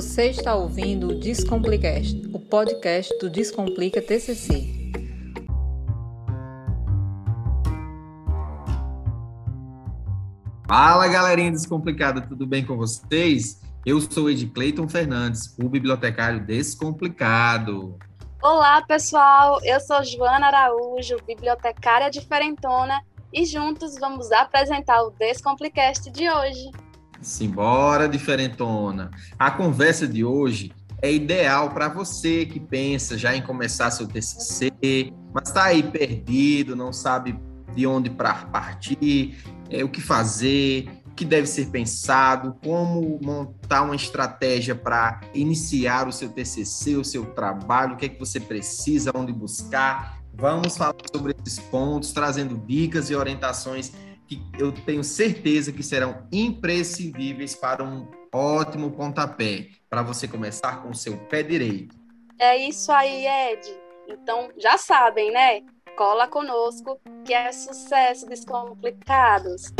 Você está ouvindo o Descomplicast, o podcast do Descomplica TCC. Fala galerinha descomplicada, tudo bem com vocês? Eu sou Ed Cleiton Fernandes, o bibliotecário descomplicado. Olá pessoal, eu sou Joana Araújo, bibliotecária diferentona, e juntos vamos apresentar o Descomplicast de hoje. Simbora, diferentona. A conversa de hoje é ideal para você que pensa já em começar seu TCC, mas está aí perdido, não sabe de onde para partir, é, o que fazer, o que deve ser pensado, como montar uma estratégia para iniciar o seu TCC, o seu trabalho, o que é que você precisa, onde buscar. Vamos falar sobre esses pontos, trazendo dicas e orientações que eu tenho certeza que serão imprescindíveis para um ótimo pontapé, para você começar com o seu pé direito. É isso aí, Ed. Então, já sabem, né? Cola conosco, que é sucesso descomplicados.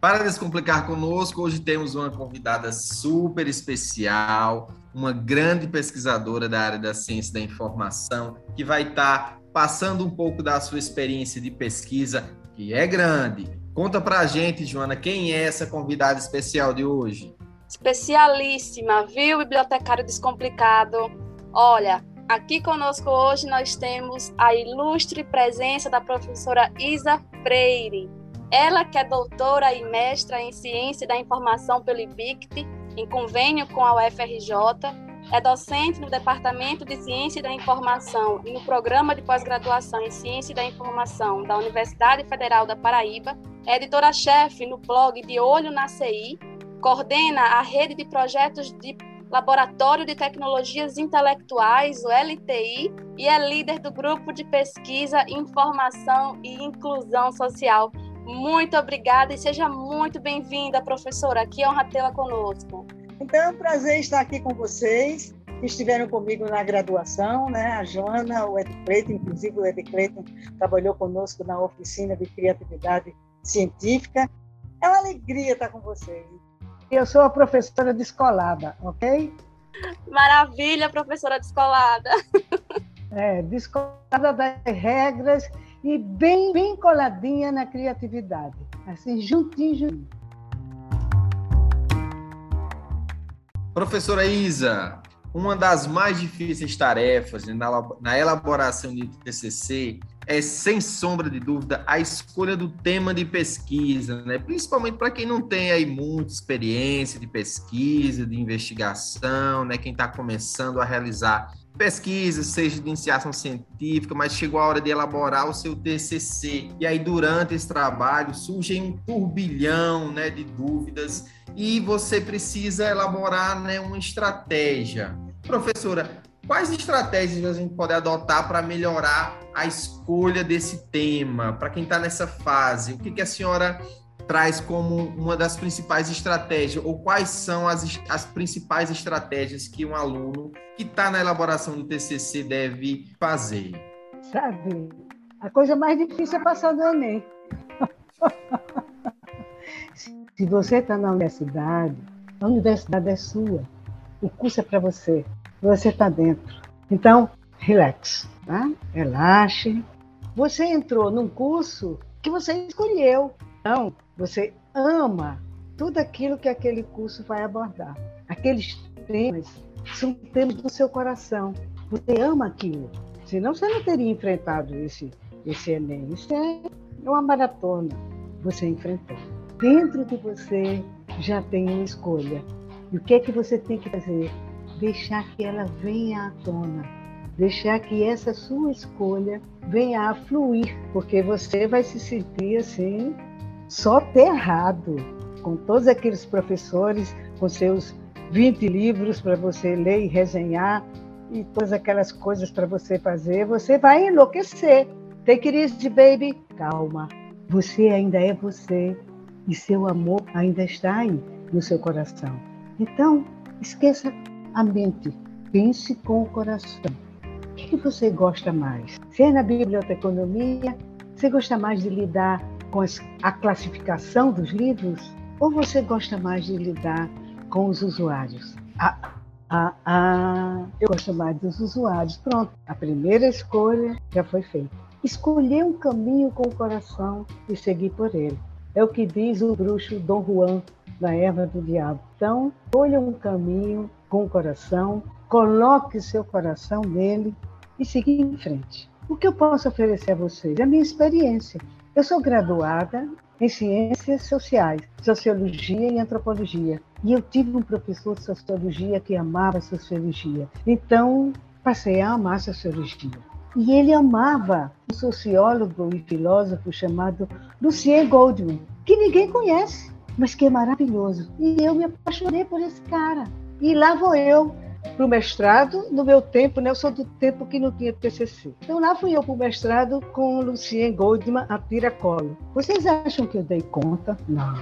Para descomplicar conosco, hoje temos uma convidada super especial, uma grande pesquisadora da área da ciência da informação, que vai estar passando um pouco da sua experiência de pesquisa, que é grande. Conta pra gente, Joana, quem é essa convidada especial de hoje? Especialíssima, viu, bibliotecário descomplicado? Olha, aqui conosco hoje nós temos a ilustre presença da professora Isa Freire. Ela que é doutora e mestra em Ciência da Informação pelo IBICT, em convênio com a UFRJ, é docente no Departamento de Ciência da Informação e no Programa de Pós-Graduação em Ciência da Informação da Universidade Federal da Paraíba. É editora-chefe no blog De Olho na CI. Coordena a rede de projetos de Laboratório de Tecnologias Intelectuais, o LTI, e é líder do grupo de pesquisa Informação e Inclusão Social. Muito obrigada e seja muito bem-vinda, professora. Que honra tê-la conosco. Então é um prazer estar aqui com vocês, que estiveram comigo na graduação, né? A Joana, o Ed Cleiton, inclusive o Ed Cleiton trabalhou conosco na oficina de criatividade científica. É uma alegria estar com vocês. Eu sou a professora descolada, ok? Maravilha, professora descolada. É, descolada das regras e bem, bem coladinha na criatividade. Assim, juntinho, juntinho. Professora Isa, uma das mais difíceis tarefas na elaboração de TCC é, sem sombra de dúvida, a escolha do tema de pesquisa, né? principalmente para quem não tem aí muita experiência de pesquisa, de investigação, né? quem está começando a realizar pesquisa, seja de iniciação científica, mas chegou a hora de elaborar o seu TCC. E aí, durante esse trabalho, surge um turbilhão né, de dúvidas e você precisa elaborar né, uma estratégia. Professora, quais estratégias a gente pode adotar para melhorar a escolha desse tema? Para quem está nessa fase, o que, que a senhora traz como uma das principais estratégias, ou quais são as, as principais estratégias que um aluno que está na elaboração do TCC deve fazer? Sabe, a coisa mais difícil é passar do Enem. Se você está na universidade, a universidade é sua. O curso é para você. Você está dentro. Então, relax, tá? relaxe. Você entrou num curso que você escolheu. Então, você ama tudo aquilo que aquele curso vai abordar. Aqueles temas são temas do seu coração. Você ama aquilo. Senão você não teria enfrentado esse, esse Enem. Isso é uma maratona. Você enfrentou dentro de você já tem uma escolha. E o que é que você tem que fazer? Deixar que ela venha à tona. Deixar que essa sua escolha venha a fluir, porque você vai se sentir assim, soterrado, com todos aqueles professores, com seus 20 livros para você ler e resenhar, e todas aquelas coisas para você fazer, você vai enlouquecer. Take it easy, baby. Calma. Você ainda é você e seu amor ainda está aí no seu coração. Então, esqueça a mente, pense com o coração. O que você gosta mais? Se é na biblioteconomia, você gosta mais de lidar com a classificação dos livros ou você gosta mais de lidar com os usuários? Ah, ah, ah, eu gosto mais dos usuários. Pronto, a primeira escolha já foi feita. Escolher um caminho com o coração e seguir por ele. É o que diz o bruxo Dom Juan da erva do diabo. Então, escolha um caminho com o coração, coloque seu coração nele e siga em frente. O que eu posso oferecer a vocês? É a minha experiência. Eu sou graduada em Ciências Sociais, Sociologia e Antropologia. E eu tive um professor de Sociologia que amava Sociologia. Então, passei a amar Sociologia. E ele amava um sociólogo e filósofo chamado Lucien Goldman, que ninguém conhece, mas que é maravilhoso. E eu me apaixonei por esse cara. E lá vou eu para o mestrado, no meu tempo, né, eu sou do tempo que não tinha TCC. Então lá fui eu para o mestrado com Lucien Goldman a tiracolo. Vocês acham que eu dei conta? Não,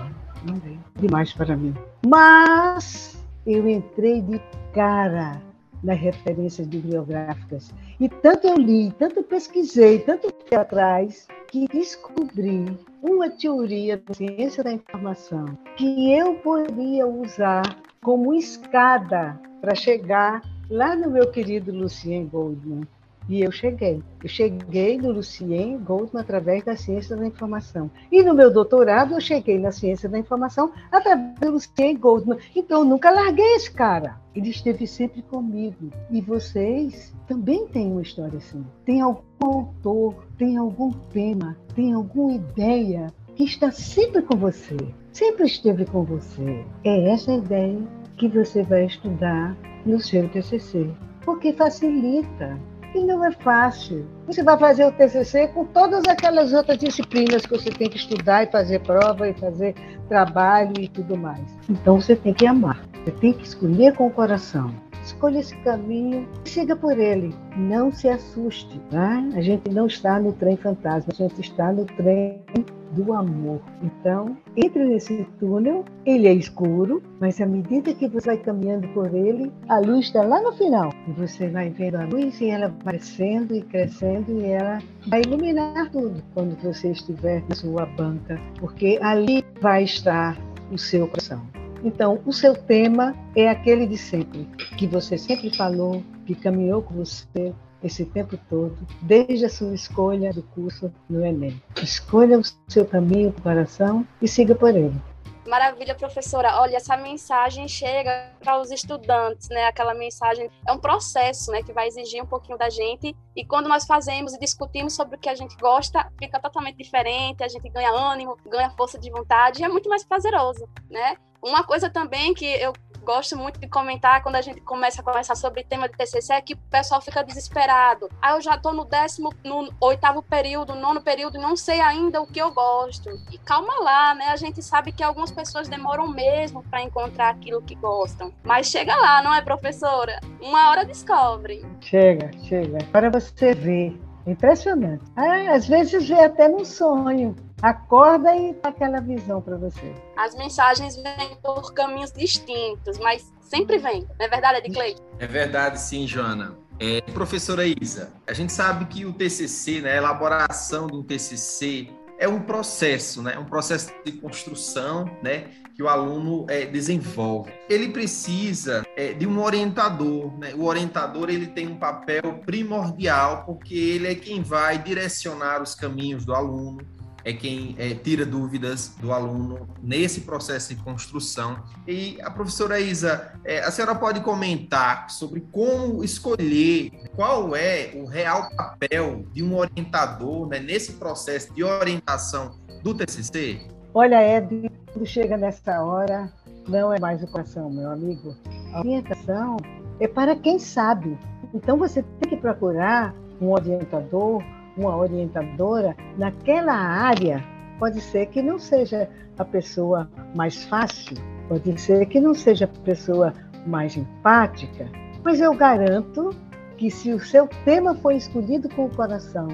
não dei. Demais para mim. Mas eu entrei de cara nas referências bibliográficas. E tanto eu li, tanto pesquisei, tanto fui atrás, que descobri uma teoria da ciência da informação que eu poderia usar como escada para chegar lá no meu querido Lucien Goldman. E eu cheguei. Eu cheguei no Lucien Goldman através da ciência da informação. E no meu doutorado eu cheguei na ciência da informação através do Lucien Goldman. Então eu nunca larguei esse cara. Ele esteve sempre comigo. E vocês também têm uma história assim. Tem algum autor, tem algum tema, tem alguma ideia que está sempre com você. Sempre esteve com você. É essa a ideia que você vai estudar no seu TCC, porque facilita. E não é fácil. Você vai fazer o TCC com todas aquelas outras disciplinas que você tem que estudar e fazer prova e fazer trabalho e tudo mais. Então você tem que amar. Você tem que escolher com o coração. Escolha esse caminho siga por ele. Não se assuste. Tá? A gente não está no trem fantasma, a gente está no trem do amor. Então, entre nesse túnel, ele é escuro, mas à medida que você vai caminhando por ele, a luz está lá no final. E você vai vendo a luz e ela vai crescendo e crescendo e ela vai iluminar tudo quando você estiver na sua banca, porque ali vai estar o seu coração. Então, o seu tema é aquele de sempre, que você sempre falou, que caminhou com você esse tempo todo, desde a sua escolha do curso no Enem. Escolha o seu caminho, o coração e siga por ele. Maravilha, professora. Olha, essa mensagem chega para os estudantes, né? Aquela mensagem é um processo, né, que vai exigir um pouquinho da gente. E quando nós fazemos e discutimos sobre o que a gente gosta, fica totalmente diferente. A gente ganha ânimo, ganha força de vontade e é muito mais prazeroso, né? Uma coisa também que eu gosto muito de comentar quando a gente começa a conversar sobre tema de TCC é que o pessoal fica desesperado. Ah, eu já estou no décimo, no oitavo período, nono período, não sei ainda o que eu gosto. E calma lá, né? A gente sabe que algumas pessoas demoram mesmo para encontrar aquilo que gostam. Mas chega lá, não é, professora? Uma hora descobre. Chega, chega. Para você ver. Impressionante. Ah, às vezes vê até num sonho acorda e dá aquela visão para você. As mensagens vêm por caminhos distintos, mas sempre vem. Não é verdade, Edclei? É verdade, sim, Joana. É, professora Isa, a gente sabe que o TCC, né, a elaboração do TCC é um processo, né, um processo de construção, né, que o aluno é, desenvolve. Ele precisa é, de um orientador, né? O orientador ele tem um papel primordial porque ele é quem vai direcionar os caminhos do aluno, é quem é, tira dúvidas do aluno nesse processo de construção. E a professora Isa, é, a senhora pode comentar sobre como escolher qual é o real papel de um orientador né, nesse processo de orientação do TCC? Olha, Ed, quando chega nessa hora, não é mais o coração, meu amigo. A orientação é para quem sabe. Então você tem que procurar um orientador uma orientadora naquela área, pode ser que não seja a pessoa mais fácil, pode ser que não seja a pessoa mais empática, mas eu garanto que se o seu tema foi escolhido com o coração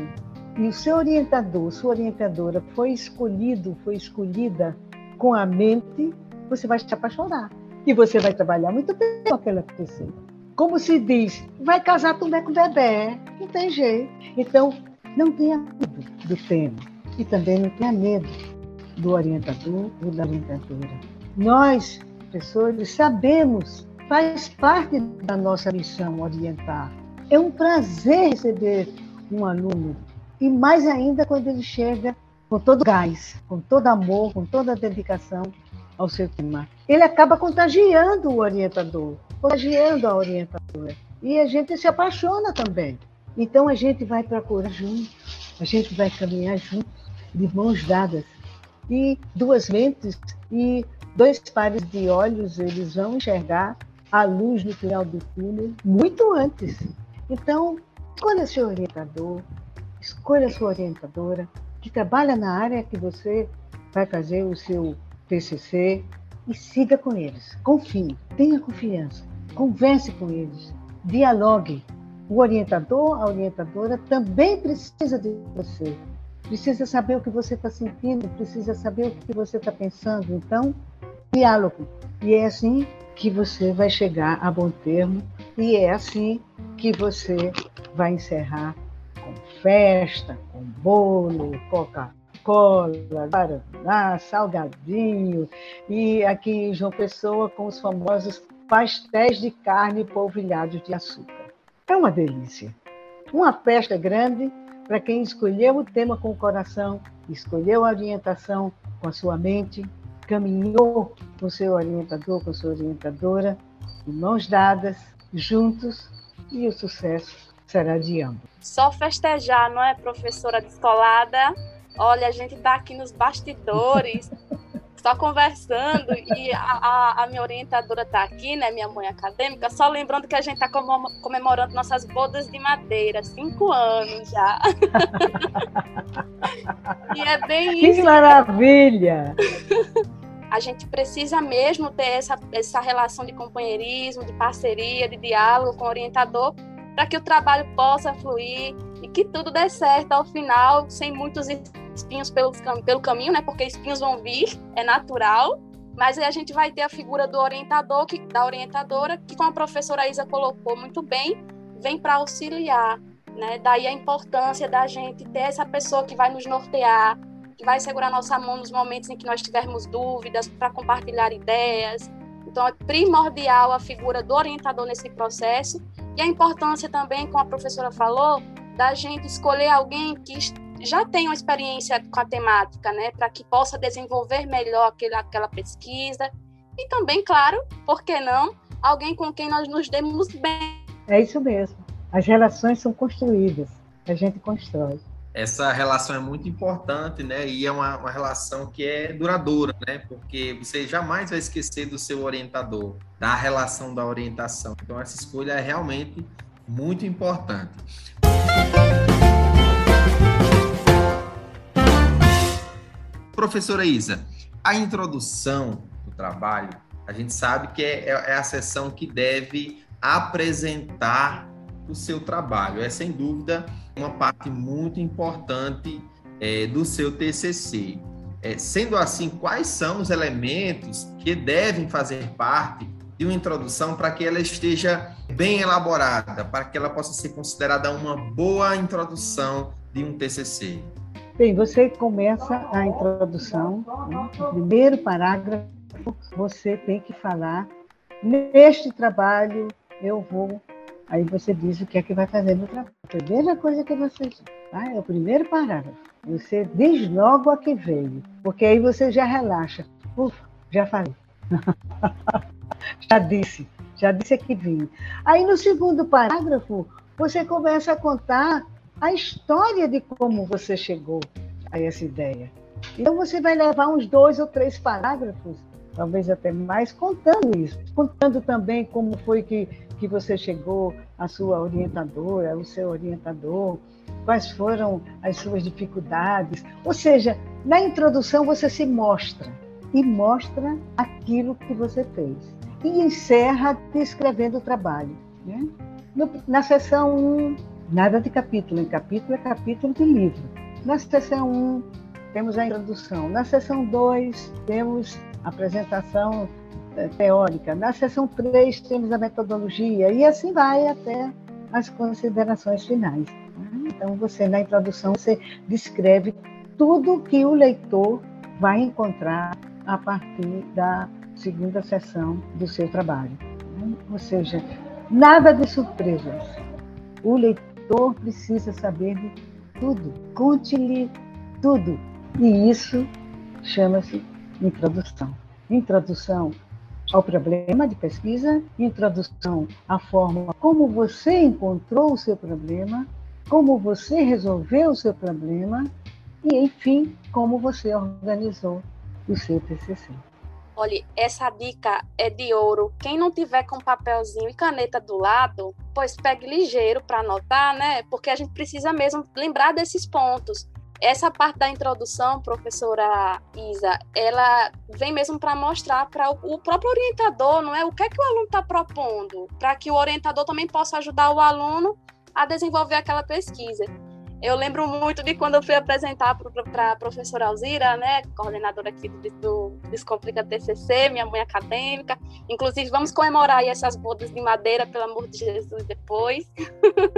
e o seu orientador, sua orientadora foi escolhido, foi escolhida com a mente, você vai se apaixonar e você vai trabalhar muito bem com aquela pessoa. Como se diz, vai casar também com bebê, não tem jeito. Então, não tenha medo do tema. E também não tenha medo do orientador ou da orientadora. Nós, professores, sabemos, faz parte da nossa missão orientar. É um prazer receber um aluno, e mais ainda quando ele chega com todo gás, com todo amor, com toda dedicação ao seu tema. Ele acaba contagiando o orientador, contagiando a orientadora. E a gente se apaixona também. Então a gente vai procurar junto, a gente vai caminhar juntos, de mãos dadas. E duas mentes e dois pares de olhos, eles vão enxergar a luz no final do túnel muito antes. Então, escolha seu orientador, escolha sua orientadora, que trabalha na área que você vai fazer o seu TCC e siga com eles. Confie, tenha confiança, converse com eles, dialogue. O orientador, a orientadora também precisa de você. Precisa saber o que você está sentindo, precisa saber o que você está pensando. Então, diálogo. E é assim que você vai chegar a bom termo e é assim que você vai encerrar com festa, com bolo, Coca-Cola, guaraná, salgadinho e aqui em João Pessoa com os famosos pastéis de carne polvilhados de açúcar. É uma delícia. Uma festa grande para quem escolheu o tema com o coração, escolheu a orientação com a sua mente, caminhou com seu orientador, com sua orientadora, de mãos dadas, juntos, e o sucesso será de ambos. Só festejar, não é, professora descolada? Olha, a gente está aqui nos bastidores, só conversando, e a, a, a minha orientadora está aqui, né, minha mãe acadêmica, só lembrando que a gente está comemorando nossas bodas de madeira, cinco anos já. e é bem isso. Que maravilha! a gente precisa mesmo ter essa, essa relação de companheirismo, de parceria, de diálogo com o orientador, para que o trabalho possa fluir e que tudo dê certo ao final, sem muitos espinhos pelo, pelo caminho, né? Porque espinhos vão vir, é natural. Mas aí a gente vai ter a figura do orientador, que, da orientadora, que, como a professora Isa colocou muito bem, vem para auxiliar. Né? Daí a importância da gente ter essa pessoa que vai nos nortear, que vai segurar nossa mão nos momentos em que nós tivermos dúvidas, para compartilhar ideias. Então, é primordial a figura do orientador nesse processo e a importância também, como a professora falou, da gente escolher alguém que já tenha uma experiência com a temática, né, para que possa desenvolver melhor aquela, aquela pesquisa e também, claro, por que não, alguém com quem nós nos demos bem. É isso mesmo. As relações são construídas, a gente constrói essa relação é muito importante, né? E é uma, uma, relação que é duradoura, né? Porque você jamais vai esquecer do seu orientador, da relação da orientação. Então, essa escolha é realmente muito importante. Professora Isa, a introdução do trabalho, a gente sabe que é, é a sessão que deve apresentar o seu trabalho. É sem dúvida uma parte muito importante é, do seu TCC. É, sendo assim, quais são os elementos que devem fazer parte de uma introdução para que ela esteja bem elaborada, para que ela possa ser considerada uma boa introdução de um TCC? Bem, você começa a introdução, né? o primeiro parágrafo, você tem que falar: neste trabalho eu vou Aí você diz o que é que vai fazer no trabalho. A primeira coisa que você diz, tá? é o primeiro parágrafo. Você diz logo a que veio, porque aí você já relaxa. Ufa, já falei. já disse, já disse a que vim. Aí no segundo parágrafo, você começa a contar a história de como você chegou a essa ideia. Então você vai levar uns dois ou três parágrafos, talvez até mais, contando isso, contando também como foi que que você chegou, a sua orientadora, o seu orientador, quais foram as suas dificuldades. Ou seja, na introdução você se mostra e mostra aquilo que você fez. E encerra descrevendo o trabalho. Né? No, na seção 1, nada de capítulo, em capítulo é capítulo de livro. Na seção 1, temos a introdução. Na seção 2, temos a apresentação é, teórica. Na seção 3 temos a metodologia e assim vai até as considerações finais. Então você na introdução você descreve tudo que o leitor vai encontrar a partir da segunda sessão do seu trabalho. Ou seja, nada de surpresas. O leitor precisa saber de tudo. Conte-lhe tudo. E isso chama-se introdução. Introdução ao problema de pesquisa, introdução à forma como você encontrou o seu problema, como você resolveu o seu problema e, enfim, como você organizou o seu TCC. Olha, essa dica é de ouro. Quem não tiver com papelzinho e caneta do lado, pois pegue ligeiro para anotar, né? Porque a gente precisa mesmo lembrar desses pontos. Essa parte da introdução, professora Isa, ela vem mesmo para mostrar para o próprio orientador, não é? O que é que o aluno está propondo, para que o orientador também possa ajudar o aluno a desenvolver aquela pesquisa. Eu lembro muito de quando eu fui apresentar para a professora Alzira, né, coordenadora aqui do, do Descomplica TCC, minha mãe acadêmica. Inclusive, vamos comemorar essas bodas de madeira, pelo amor de Jesus, depois.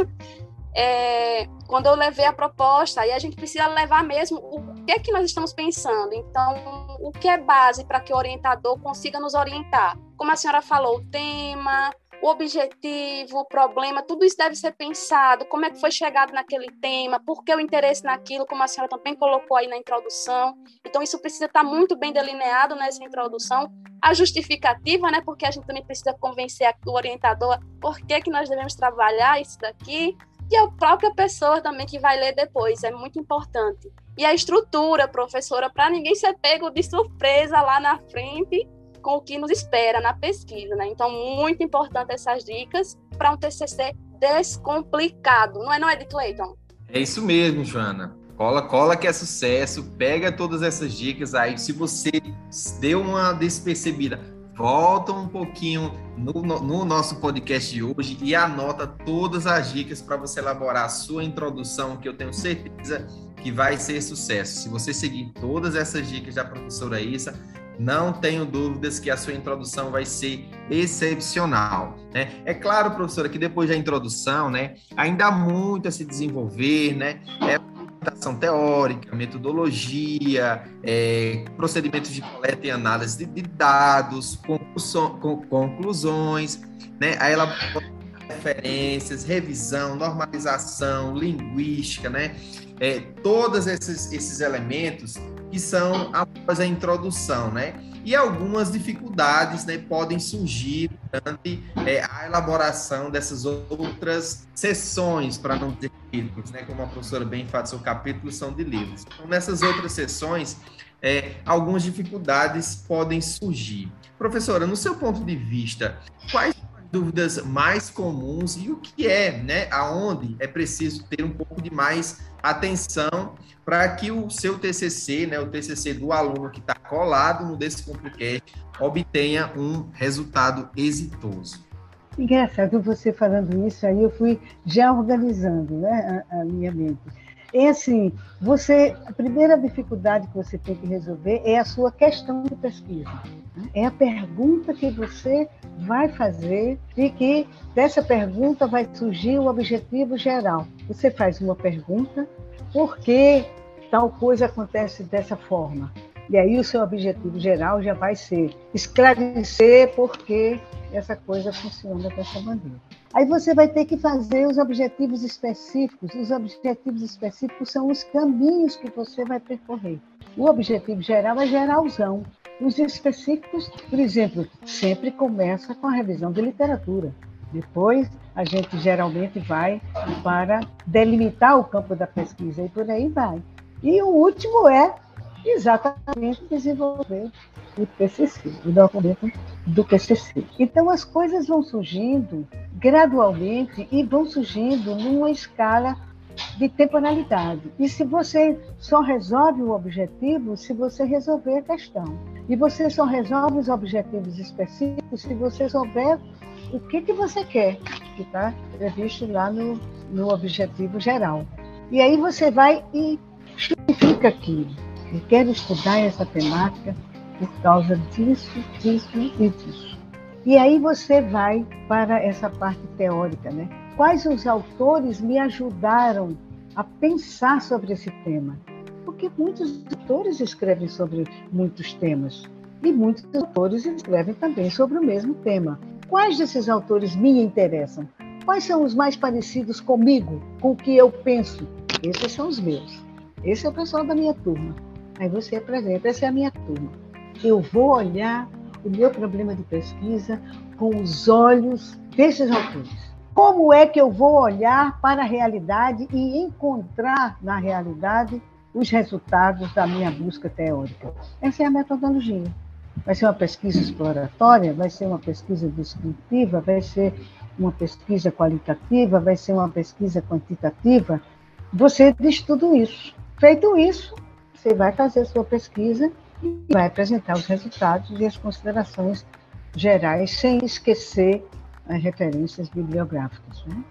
é, quando eu levei a proposta, aí a gente precisa levar mesmo o que é que nós estamos pensando. Então, o que é base para que o orientador consiga nos orientar? Como a senhora falou, o tema, o objetivo, o problema, tudo isso deve ser pensado, como é que foi chegado naquele tema, por que o interesse naquilo, como a senhora também colocou aí na introdução. Então, isso precisa estar muito bem delineado nessa introdução. A justificativa, né, porque a gente também precisa convencer o orientador por que, que nós devemos trabalhar isso daqui, e a própria pessoa também que vai ler depois, é muito importante. E a estrutura, professora, para ninguém ser pego de surpresa lá na frente com o que nos espera na pesquisa, né? Então, muito importante essas dicas para um TCC descomplicado, não é, não é, de Clayton? É isso mesmo, Joana. Cola, cola que é sucesso. Pega todas essas dicas aí. Se você deu uma despercebida, volta um pouquinho no, no, no nosso podcast de hoje e anota todas as dicas para você elaborar a sua introdução, que eu tenho certeza que vai ser sucesso. Se você seguir todas essas dicas da professora Issa, não tenho dúvidas que a sua introdução vai ser excepcional. Né? É claro, professora, que depois da introdução, né, ainda há muito a se desenvolver, né? É apresentação teórica, metodologia, é, procedimentos de coleta e análise de, de dados, conclusões, né? A elaboração referências, revisão, normalização, linguística, né? É, todos esses, esses elementos que são após a introdução, né? E algumas dificuldades né, podem surgir durante é, a elaboração dessas outras sessões, para não dizer capítulos, né? Como a professora bem enfatizou, capítulos são de livros. Então, nessas outras sessões, é, algumas dificuldades podem surgir. Professora, no seu ponto de vista, quais dúvidas mais comuns e o que é, né, aonde é preciso ter um pouco de mais atenção para que o seu TCC, né, o TCC do aluno que está colado no Descomplicast, obtenha um resultado exitoso. Engraçado você falando isso, aí eu fui já organizando né, a, a minha mente. É assim, você, a primeira dificuldade que você tem que resolver é a sua questão de pesquisa. É a pergunta que você vai fazer e que dessa pergunta vai surgir o objetivo geral. Você faz uma pergunta, por que tal coisa acontece dessa forma? E aí o seu objetivo geral já vai ser esclarecer por que essa coisa funciona dessa maneira. Aí você vai ter que fazer os objetivos específicos. Os objetivos específicos são os caminhos que você vai percorrer. O objetivo geral é geralzão. Os específicos, por exemplo, sempre começa com a revisão de literatura. Depois, a gente geralmente vai para delimitar o campo da pesquisa e por aí vai. E o último é exatamente desenvolver o TCC, o documento do TCC. Então, as coisas vão surgindo gradualmente e vão surgindo numa escala de temporalidade. E se você só resolve o objetivo se você resolver a questão. E você só resolve os objetivos específicos se você souber o que, que você quer, que está previsto lá no, no objetivo geral. E aí você vai e justifica aquilo. Eu quero estudar essa temática por causa disso, disso e disso. E aí você vai para essa parte teórica, né? Quais os autores me ajudaram a pensar sobre esse tema? porque muitos autores escrevem sobre muitos temas. E muitos autores escrevem também sobre o mesmo tema. Quais desses autores me interessam? Quais são os mais parecidos comigo, com o que eu penso? Esses são os meus. Esse é o pessoal da minha turma. Aí você apresenta, essa é a minha turma. Eu vou olhar o meu problema de pesquisa com os olhos desses autores. Como é que eu vou olhar para a realidade e encontrar na realidade os resultados da minha busca teórica? Essa é a metodologia. Vai ser uma pesquisa exploratória, vai ser uma pesquisa descritiva, vai ser uma pesquisa qualitativa, vai ser uma pesquisa quantitativa. Você diz tudo isso. Feito isso, você vai fazer a sua pesquisa e vai apresentar os resultados e as considerações gerais, sem esquecer referências bibliográficas. Né?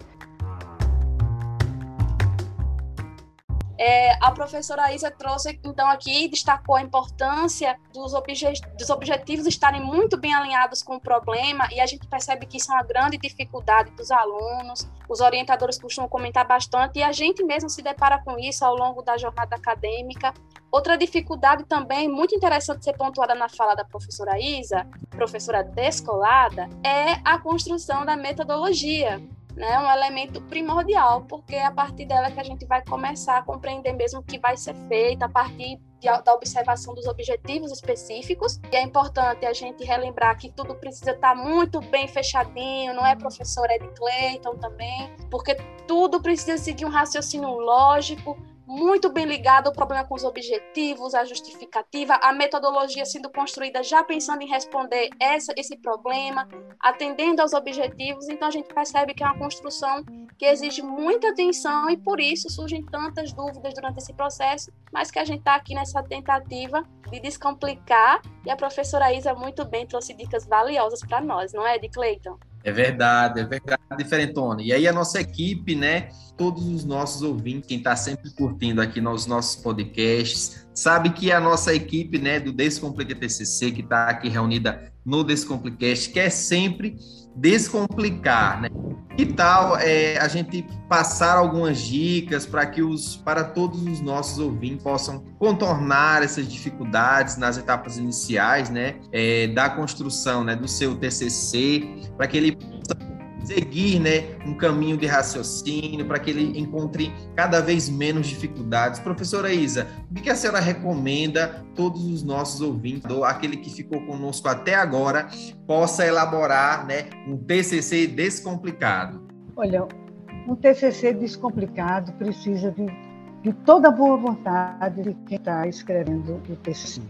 É, a professora Isa trouxe, então, aqui, destacou a importância dos, obje dos objetivos estarem muito bem alinhados com o problema, e a gente percebe que isso é uma grande dificuldade dos alunos, os orientadores costumam comentar bastante, e a gente mesmo se depara com isso ao longo da jornada acadêmica. Outra dificuldade também, muito interessante ser pontuada na fala da professora Isa, professora descolada, é a construção da metodologia né, um elemento primordial, porque é a partir dela que a gente vai começar a compreender mesmo o que vai ser feito, a partir de, da observação dos objetivos específicos. E é importante a gente relembrar que tudo precisa estar muito bem fechadinho, não é, professor Ed Clayton também, porque tudo precisa seguir um raciocínio lógico, muito bem ligado ao problema com os objetivos, a justificativa, a metodologia sendo construída já pensando em responder essa, esse problema, atendendo aos objetivos. Então, a gente percebe que é uma construção que exige muita atenção e, por isso, surgem tantas dúvidas durante esse processo, mas que a gente está aqui nessa tentativa de descomplicar. E a professora Isa muito bem trouxe dicas valiosas para nós, não é, de Cleiton? É verdade, é verdade, diferentona. E aí a nossa equipe, né, todos os nossos ouvintes, quem está sempre curtindo aqui nos nossos podcasts, sabe que a nossa equipe, né, do Descomplica TCC, que está aqui reunida no Descomplicast, quer sempre descomplicar, né? Que tal é, a gente passar algumas dicas para que os para todos os nossos ouvintes possam contornar essas dificuldades nas etapas iniciais, né, é, da construção, né, do seu TCC, para que ele seguir né, um caminho de raciocínio para que ele encontre cada vez menos dificuldades. Professora Isa, o que a senhora recomenda todos os nossos ouvintes, ou aquele que ficou conosco até agora, possa elaborar né, um TCC descomplicado? Olha, um TCC descomplicado precisa de, de toda a boa vontade de quem está escrevendo o TCC.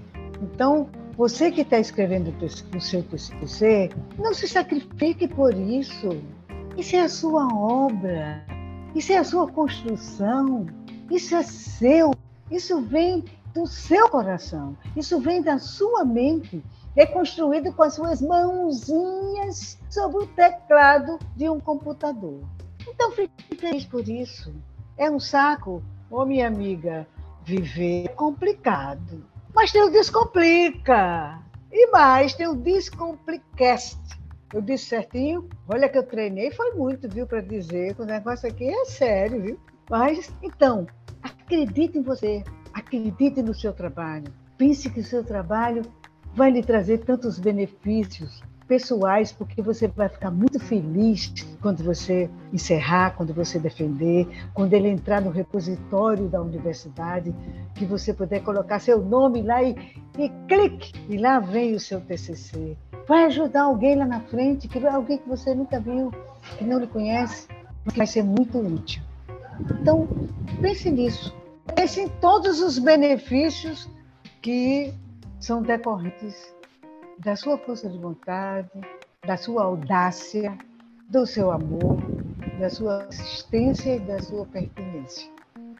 Então, você que está escrevendo o seu TCC, não se sacrifique por isso. Isso é a sua obra, isso é a sua construção, isso é seu, isso vem do seu coração, isso vem da sua mente, reconstruído com as suas mãozinhas sobre o teclado de um computador. Então fique feliz por isso. É um saco, ô oh, minha amiga, viver é complicado. Mas tem o Descomplica. E mais, tem o Descomplicast. Eu disse certinho? Olha que eu treinei, foi muito, viu, para dizer o negócio aqui é sério, viu? Mas, então, acredite em você, acredite no seu trabalho. Pense que o seu trabalho vai lhe trazer tantos benefícios, pessoais, porque você vai ficar muito feliz quando você encerrar, quando você defender, quando ele entrar no repositório da universidade, que você puder colocar seu nome lá e, e clique, e lá vem o seu TCC. Vai ajudar alguém lá na frente, que alguém que você nunca viu, que não lhe conhece, vai ser muito útil. Então, pense nisso. Pense em todos os benefícios que são decorrentes da sua força de vontade, da sua audácia, do seu amor, da sua assistência e da sua pertinência.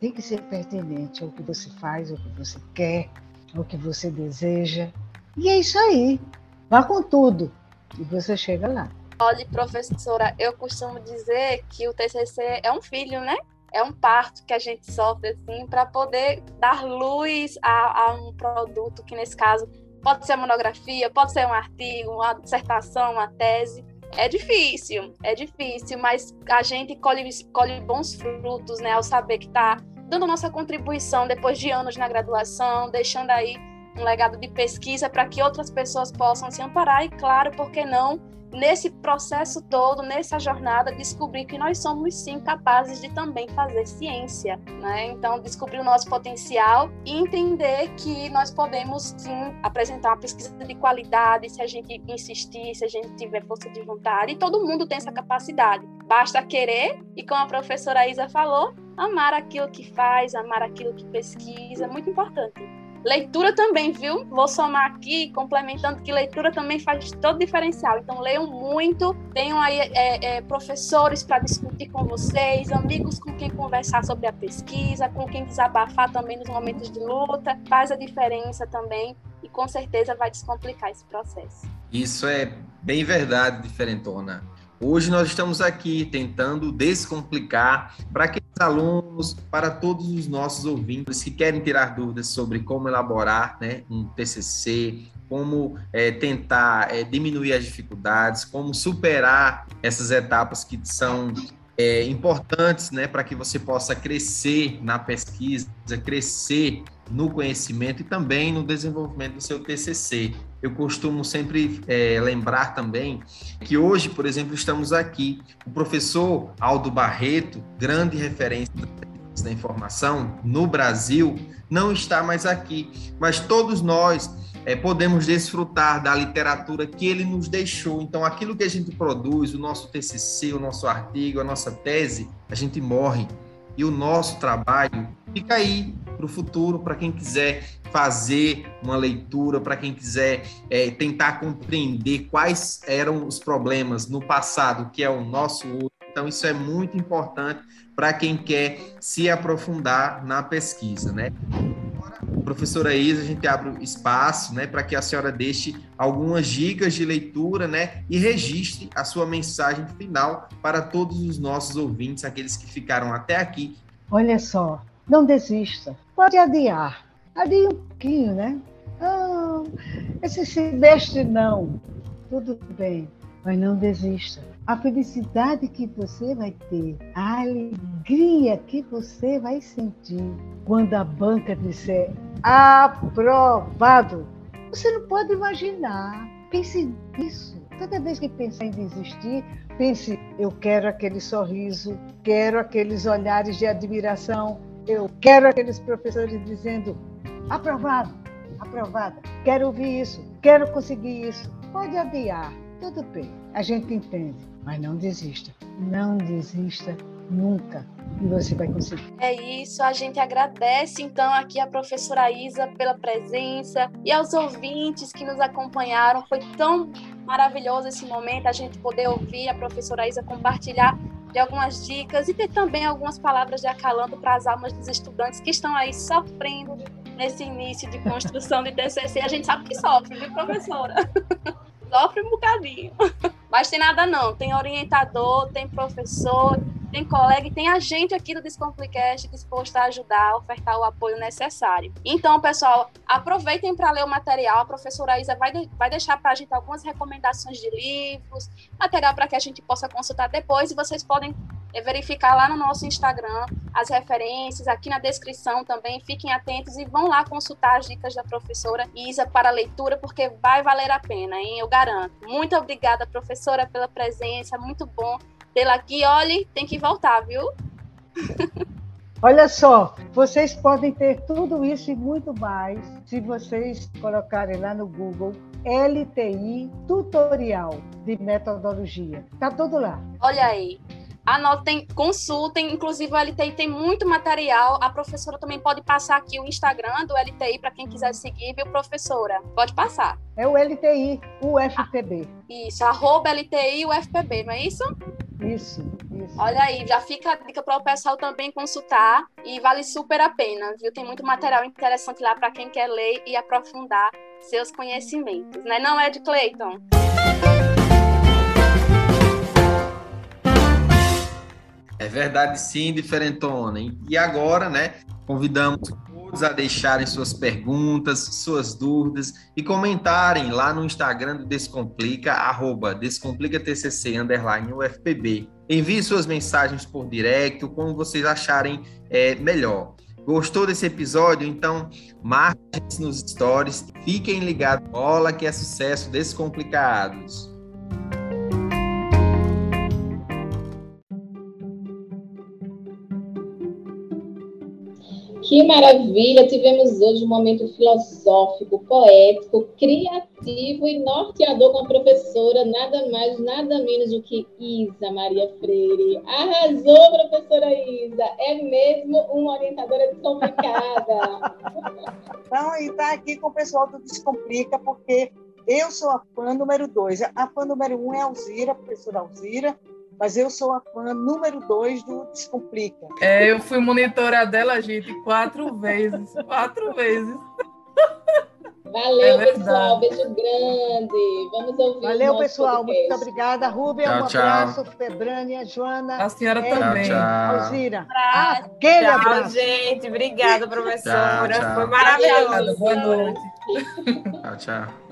Tem que ser pertinente ao que você faz, ao que você quer, ao que você deseja. E é isso aí. Vá com tudo e você chega lá. Olha, professora, eu costumo dizer que o TCC é um filho, né? É um parto que a gente sofre assim para poder dar luz a, a um produto que nesse caso Pode ser monografia, pode ser um artigo, uma dissertação, uma tese. É difícil, é difícil, mas a gente colhe, colhe bons frutos, né, ao saber que está dando nossa contribuição depois de anos na graduação, deixando aí um legado de pesquisa para que outras pessoas possam se amparar e, claro, por que não, nesse processo todo, nessa jornada, descobrir que nós somos sim capazes de também fazer ciência, né? Então, descobrir o nosso potencial e entender que nós podemos sim apresentar uma pesquisa de qualidade se a gente insistir, se a gente tiver força de vontade, e todo mundo tem essa capacidade. Basta querer e, como a professora Isa falou, amar aquilo que faz, amar aquilo que pesquisa, muito importante. Leitura também, viu? Vou somar aqui, complementando que leitura também faz todo diferencial. Então, leiam muito, tenham aí é, é, professores para discutir com vocês, amigos com quem conversar sobre a pesquisa, com quem desabafar também nos momentos de luta. Faz a diferença também e com certeza vai descomplicar esse processo. Isso é bem verdade, diferentona. Hoje nós estamos aqui tentando descomplicar para aqueles alunos, para todos os nossos ouvintes que querem tirar dúvidas sobre como elaborar né, um TCC, como é, tentar é, diminuir as dificuldades, como superar essas etapas que são é, importantes né, para que você possa crescer na pesquisa, crescer no conhecimento e também no desenvolvimento do seu TCC. Eu costumo sempre é, lembrar também que hoje, por exemplo, estamos aqui. O professor Aldo Barreto, grande referência da informação no Brasil, não está mais aqui, mas todos nós é, podemos desfrutar da literatura que ele nos deixou. Então, aquilo que a gente produz, o nosso TCC, o nosso artigo, a nossa tese, a gente morre. E o nosso trabalho fica aí para o futuro, para quem quiser fazer uma leitura, para quem quiser é, tentar compreender quais eram os problemas no passado, que é o nosso hoje. Então, isso é muito importante para quem quer se aprofundar na pesquisa, né? professora Isa, a gente abre espaço, né, para que a senhora deixe algumas dicas de leitura, né, e registre a sua mensagem final para todos os nossos ouvintes, aqueles que ficaram até aqui. Olha só, não desista, pode adiar, adie um pouquinho, né? Ah, esse semestre não, tudo bem, mas não desista a felicidade que você vai ter, a alegria que você vai sentir quando a banca disser aprovado. Você não pode imaginar. Pense nisso. Toda vez que pensar em desistir, pense: eu quero aquele sorriso, quero aqueles olhares de admiração, eu quero aqueles professores dizendo: aprovado, aprovada, quero ouvir isso, quero conseguir isso. Pode adiar, tudo bem, a gente entende mas não desista. Não desista nunca. E você vai conseguir. É isso, a gente agradece então aqui a professora Isa pela presença e aos ouvintes que nos acompanharam. Foi tão maravilhoso esse momento, a gente poder ouvir a professora Isa compartilhar de algumas dicas e ter também algumas palavras de acalanto para as almas dos estudantes que estão aí sofrendo nesse início de construção de TCC. A gente sabe que sofre, viu, professora? sofre um bocadinho. Mas tem nada não, tem orientador, tem professor, tem colega e tem a gente aqui do Descomplicast disposto a ajudar, a ofertar o apoio necessário. Então, pessoal, aproveitem para ler o material. A professora Isa vai, de, vai deixar para a gente algumas recomendações de livros, material para que a gente possa consultar depois e vocês podem é verificar lá no nosso Instagram as referências, aqui na descrição também. Fiquem atentos e vão lá consultar as dicas da professora Isa para leitura, porque vai valer a pena, hein? Eu garanto. Muito obrigada, professora, pela presença. Muito bom tê-la aqui. Olhe, tem que voltar, viu? Olha só, vocês podem ter tudo isso e muito mais se vocês colocarem lá no Google LTI Tutorial de Metodologia. Tá tudo lá. Olha aí anotem, consultem. Inclusive, o LTI tem muito material. A professora também pode passar aqui o Instagram do LTI para quem quiser seguir, viu, professora? Pode passar. É o LTI, o FPB. Ah, isso, arroba LTI, o FPB, não é isso? Isso, isso. Olha aí, já fica a dica para o pessoal também consultar e vale super a pena, viu? Tem muito material interessante lá para quem quer ler e aprofundar seus conhecimentos, né? Não é de Cleiton? É verdade, sim, diferentona. E agora, né, convidamos todos a deixarem suas perguntas, suas dúvidas e comentarem lá no Instagram do Descomplica, arroba descomplicatcc, underline UFPB. Envie suas mensagens por direct, como vocês acharem é, melhor. Gostou desse episódio? Então, marque nos stories. Fiquem ligados. Bola que é sucesso Descomplicados. Que maravilha! Tivemos hoje um momento filosófico, poético, criativo e norteador com a professora, nada mais, nada menos do que Isa Maria Freire. Arrasou, professora Isa! É mesmo uma orientadora descomplicada. então, e está aqui com o pessoal do Descomplica, porque eu sou a fã número dois. A fã número um é a Alzira, a professora Alzira, mas eu sou a fã número dois do Descomplica. É, eu fui monitora dela, gente, quatro vezes. Quatro vezes. Valeu, é pessoal. Beijo grande. Vamos ouvir. Valeu, pessoal. Podcast. Muito obrigada. Rubem, um tchau. abraço. Febrânia, Joana. A senhora é, também. Alzira. Aquele tchau, abraço. gente. Obrigada, professora. Foi maravilhoso. Boa noite. tchau, tchau.